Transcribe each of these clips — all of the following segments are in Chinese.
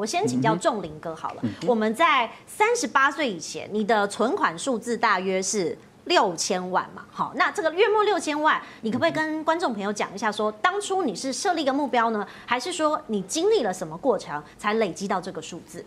我先请教仲林哥好了，我们在三十八岁以前，你的存款数字大约是六千万嘛？好，那这个月末六千万，你可不可以跟观众朋友讲一下说，说当初你是设立一个目标呢，还是说你经历了什么过程才累积到这个数字？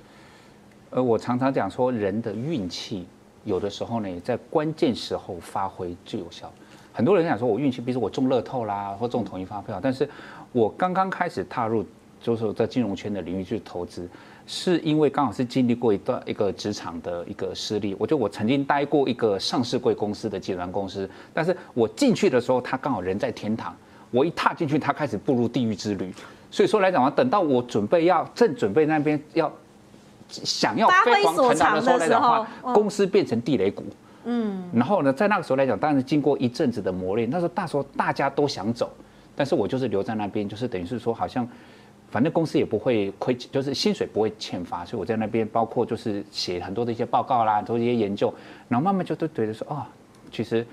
呃，我常常讲说，人的运气有的时候呢，在关键时候发挥最有效。很多人想说我运气，比如说我中乐透啦，或中统一发票，但是我刚刚开始踏入。就是在金融圈的领域去投资，是因为刚好是经历过一段一个职场的一个失利。我觉得我曾经待过一个上市贵公司的集团公司，但是我进去的时候，他刚好人在天堂，我一踏进去，他开始步入地狱之旅。所以说来讲的话，等到我准备要正准备那边要想要飞黄腾达的时候来讲的话，公司变成地雷股。嗯，然后呢，在那个时候来讲，当然经过一阵子的磨练，那时候大时候大家都想走，但是我就是留在那边，就是等于是说好像。反正公司也不会亏，就是薪水不会欠发，所以我在那边包括就是写很多的一些报告啦，做一些研究，然后慢慢就都觉得说，哦，其实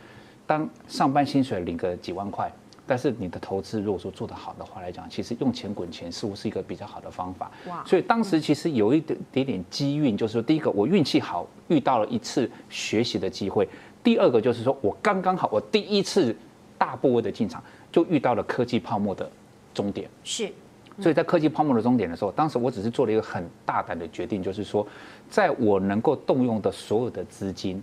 当上班薪水领个几万块，但是你的投资如果说做得好的话来讲，其实用钱滚钱似乎是一个比较好的方法。哇！所以当时其实有一点点点机运，就是说第一个我运气好，遇到了一次学习的机会；第二个就是说我刚刚好，我第一次大部位的进场就遇到了科技泡沫的终点。是。所以在科技泡沫的终点的时候，当时我只是做了一个很大胆的决定，就是说，在我能够动用的所有的资金，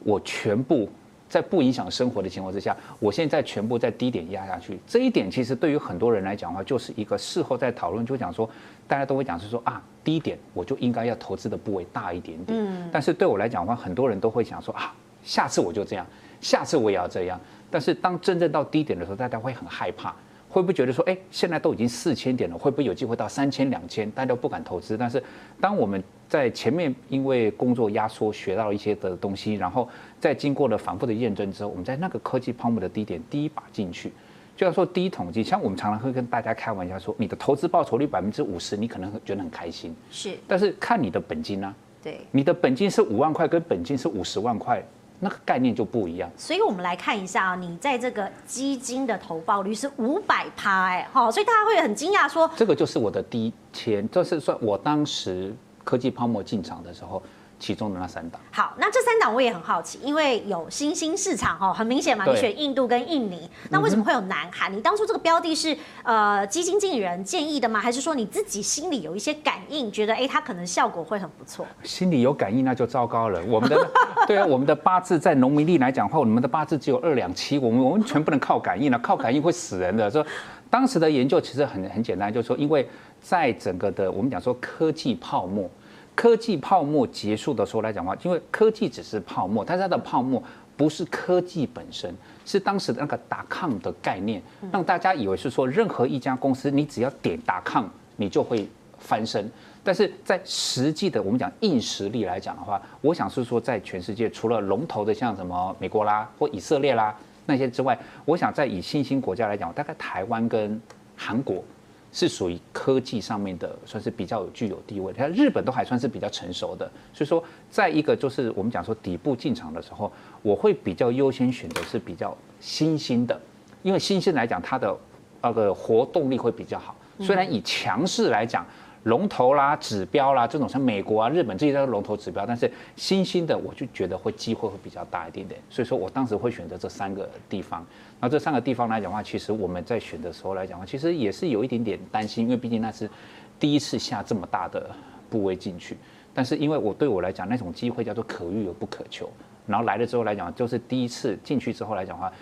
我全部在不影响生活的情况之下，我现在全部在低点压下去。这一点其实对于很多人来讲的话，就是一个事后在讨论，就讲说，大家都会讲是说啊，低点我就应该要投资的部位大一点点。嗯。但是对我来讲的话，很多人都会想说啊，下次我就这样，下次我也要这样。但是当真正到低点的时候，大家会很害怕。会不会觉得说，哎，现在都已经四千点了，会不会有机会到三千、两千？大家都不敢投资。但是，当我们在前面因为工作压缩学到了一些的东西，然后再经过了反复的验证之后，我们在那个科技泡沫的低点第一把进去，就要说第一统计。像我们常常会跟大家开玩笑说，你的投资报酬率百分之五十，你可能会觉得很开心。是。但是看你的本金呢、啊？对。你的本金是五万块，跟本金是五十万块。那个概念就不一样，所以我们来看一下啊，你在这个基金的投报率是五百趴，哎，好，所以大家会很惊讶说，这个就是我的第一天，这是算我当时科技泡沫进场的时候。其中的那三档，好，那这三档我也很好奇，因为有新兴市场哦，很明显嘛，你选印度跟印尼，那为什么会有南韩？你当初这个标的是呃基金经理人建议的吗？还是说你自己心里有一些感应，觉得哎，它可能效果会很不错？心里有感应那就糟糕了。我们的对啊，我们的八字在农民历来讲的话，我们的八字只有二两七，我们完全不能靠感应了，靠感应会死人的。说当时的研究其实很很简单，就是说，因为在整个的我们讲说科技泡沫。科技泡沫结束的时候来讲的话，因为科技只是泡沫，但是它的泡沫不是科技本身，是当时的那个打抗的概念，让大家以为是说任何一家公司，你只要点打抗，你就会翻身。但是在实际的我们讲硬实力来讲的话，我想是说在全世界除了龙头的像什么美国啦或以色列啦那些之外，我想在以新兴国家来讲，大概台湾跟韩国。是属于科技上面的，算是比较有具有地位。像日本都还算是比较成熟的，所以说，在一个就是我们讲说底部进场的时候，我会比较优先选择是比较新兴的，因为新兴来讲，它的那个活动力会比较好。虽然以强势来讲。龙头啦、指标啦，这种像美国啊、日本这些都是龙头指标，但是新兴的我就觉得会机会会比较大一点点，所以说我当时会选择这三个地方。那这三个地方来讲的话，其实我们在选的时候来讲的话，其实也是有一点点担心，因为毕竟那是第一次下这么大的部位进去。但是因为我对我来讲，那种机会叫做可遇而不可求，然后来了之后来讲，就是第一次进去之后来讲的话，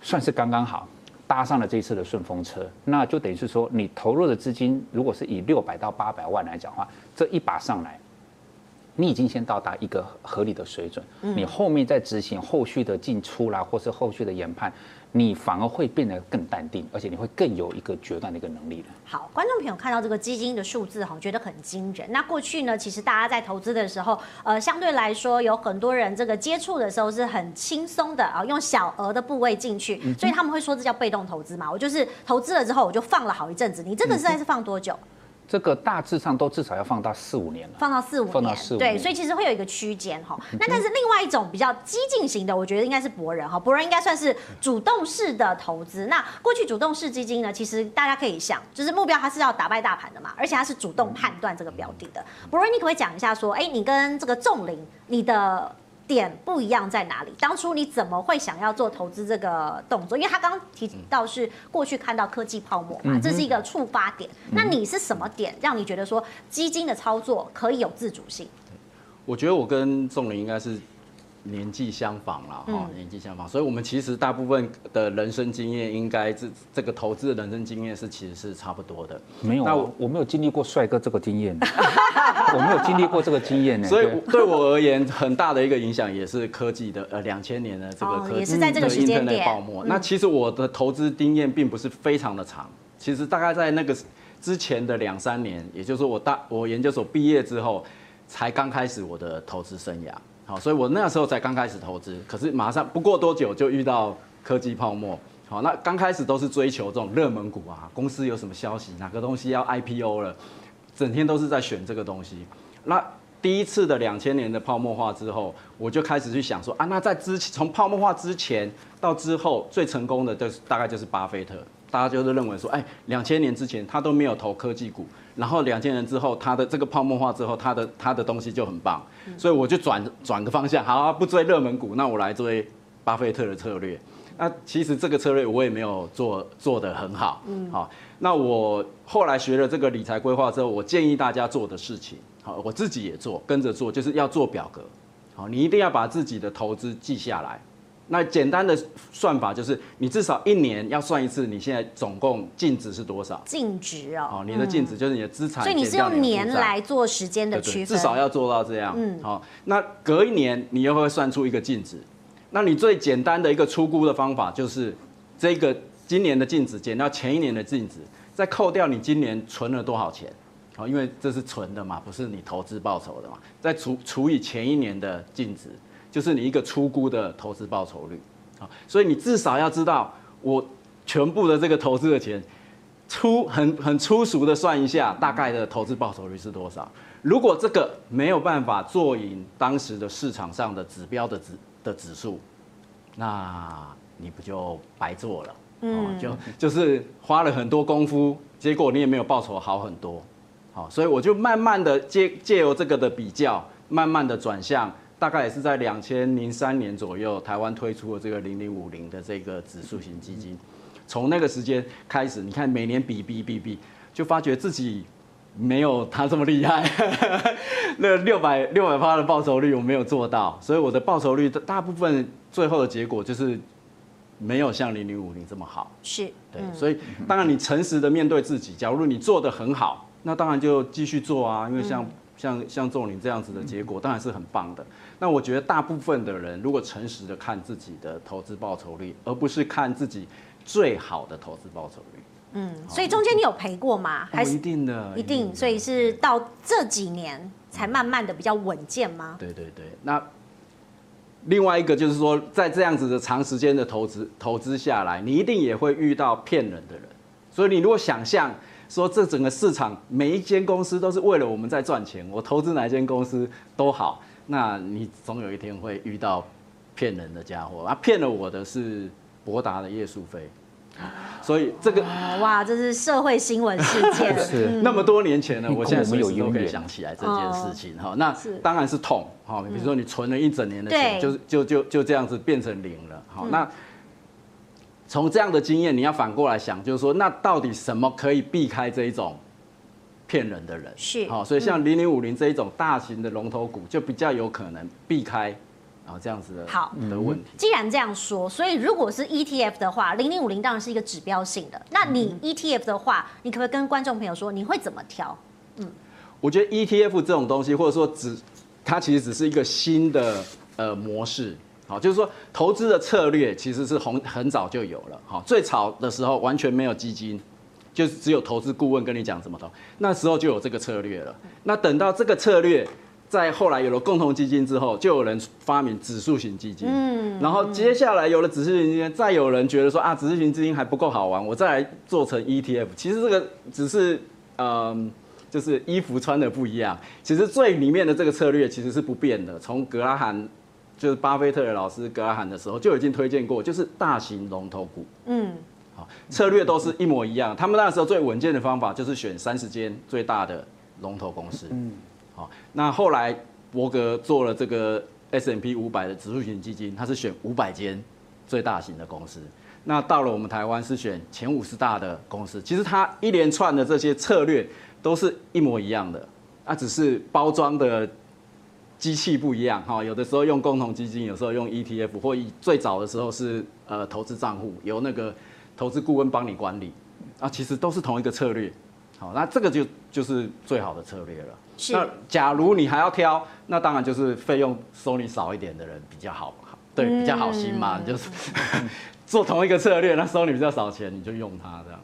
算是刚刚好。搭上了这一次的顺风车，那就等于是说，你投入的资金如果是以六百到八百万来讲的话，这一把上来，你已经先到达一个合理的水准，你后面再执行后续的进出啦，或是后续的研判。你反而会变得更淡定，而且你会更有一个决断的一个能力了。好，观众朋友看到这个基金的数字哈，觉得很惊人。那过去呢，其实大家在投资的时候，呃，相对来说有很多人这个接触的时候是很轻松的啊，用小额的部位进去，所以他们会说这叫被动投资嘛。我就是投资了之后，我就放了好一阵子。你这个实在是放多久？这个大致上都至少要放到四五年了，放到四五年，放到四五对，所以其实会有一个区间哈。那但是另外一种比较激进型的，我觉得应该是博人哈，博人应该算是主动式的投资。那过去主动式基金呢，其实大家可以想，就是目标它是要打败大盘的嘛，而且它是主动判断这个标的的。博人，你可不可以讲一下说，哎，你跟这个仲林，你的点不一样在哪里？当初你怎么会想要做投资这个动作？因为他刚刚提到是过去看到科技泡沫嘛，这是一个触发点。那你是什么点让你觉得说基金的操作可以有自主性？我觉得我跟仲林应该是。年纪相仿了哈，年纪相仿，所以我们其实大部分的人生经验，应该这这个投资的人生经验是其实是差不多的。没有，那我我没有经历过帅哥这个经验，我没有经历过这个经验呢。所以对我而言，很大的一个影响也是科技的呃两千年的这个科技，也是在这个时间点泡沫。那其实我的投资经验并不是非常的长，其实大概在那个之前的两三年，也就是说我大我研究所毕业之后，才刚开始我的投资生涯。好，所以我那时候才刚开始投资，可是马上不过多久就遇到科技泡沫。好，那刚开始都是追求这种热门股啊，公司有什么消息，哪个东西要 IPO 了，整天都是在选这个东西。那第一次的两千年的泡沫化之后，我就开始去想说啊，那在之前从泡沫化之前到之后最成功的就是大概就是巴菲特。大家就是认为说，哎，两千年之前他都没有投科技股，然后两千年之后它的这个泡沫化之后，它的它的东西就很棒，所以我就转转个方向，好啊，不追热门股，那我来追巴菲特的策略。那其实这个策略我也没有做做得很好，嗯，好，那我后来学了这个理财规划之后，我建议大家做的事情，好，我自己也做，跟着做，就是要做表格，好，你一定要把自己的投资记下来。那简单的算法就是，你至少一年要算一次，你现在总共净值是多少？净值哦，哦，你的净值就是你的资产。所以你是用年来做时间的区分，至少要做到这样。嗯，好，那隔一年你又会算出一个净值。那你最简单的一个出估的方法就是，这个今年的净值减掉前一年的净值，再扣掉你今年存了多少钱。好，因为这是存的嘛，不是你投资报酬的嘛，再除除以前一年的净值。就是你一个初估的投资报酬率，啊，所以你至少要知道我全部的这个投资的钱，粗很很粗俗的算一下，大概的投资报酬率是多少？如果这个没有办法做赢当时的市场上的指标的指的指数，那你不就白做了？嗯，就就是花了很多功夫，结果你也没有报酬好很多。好，所以我就慢慢的借借由这个的比较，慢慢的转向。大概也是在两千零三年左右，台湾推出了这个零零五零的这个指数型基金。从那个时间开始，你看每年比比比比，就发觉自己没有他这么厉害。那六百六百趴的报酬率我没有做到，所以我的报酬率大部分最后的结果就是没有像零零五零这么好。是，对，所以当然你诚实的面对自己，假如你做的很好，那当然就继续做啊，因为像。像像仲林这样子的结果当然是很棒的。那我觉得大部分的人如果诚实的看自己的投资报酬率，而不是看自己最好的投资报酬率。嗯，所以中间你有赔过吗？还是一定的，一定。所以是到这几年才慢慢的比较稳健吗？对对对。那另外一个就是说，在这样子的长时间的投资投资下来，你一定也会遇到骗人的人。所以你如果想象。说这整个市场每一间公司都是为了我们在赚钱，我投资哪一间公司都好，那你总有一天会遇到骗人的家伙啊！骗了我的是博达的叶树飞，所以这个哇，这是社会新闻事件，是。那么多年前呢，我现在随时都可以想起来这件事情哈。那当然是痛哈，比如说你存了一整年的钱，就是就就就这样子变成零了，好那。从这样的经验，你要反过来想，就是说，那到底什么可以避开这一种骗人的人？是，好，所以像零零五零这一种大型的龙头股，就比较有可能避开啊这样子的好的问题。既然这样说，所以如果是 ETF 的话，零零五零当然是一个指标性的。那你 ETF 的话，你可不可以跟观众朋友说，你会怎么挑？嗯，我觉得 ETF 这种东西，或者说只它其实只是一个新的呃模式。好，就是说投资的策略其实是很很早就有了。好，最早的时候完全没有基金，就是只有投资顾问跟你讲怎么投，那时候就有这个策略了。那等到这个策略在后来有了共同基金之后，就有人发明指数型基金。嗯，然后接下来有了指数型基金，再有人觉得说啊，指数型基金还不够好玩，我再来做成 ETF。其实这个只是嗯就是衣服穿的不一样。其实最里面的这个策略其实是不变的，从格拉罕就是巴菲特的老师格拉罕的时候就已经推荐过，就是大型龙头股。嗯，好，策略都是一模一样。他们那时候最稳健的方法就是选三十间最大的龙头公司。嗯，好，那后来伯格做了这个 S&P 五百的指数型基金，他是选五百间最大型的公司。那到了我们台湾是选前五十大的公司，其实他一连串的这些策略都是一模一样的，啊，只是包装的机器不一样哈。有的时候用共同基金，有时候用 ETF，或最早的时候是呃投资账户，由那个投资顾问帮你管理，啊，其实都是同一个策略。好，那这个就就是最好的策略了。是。那假如你还要挑，那当然就是费用收你少一点的人比较好，对，比较好心嘛，嗯、就是。做同一个策略，那收你比较少钱，你就用它这样。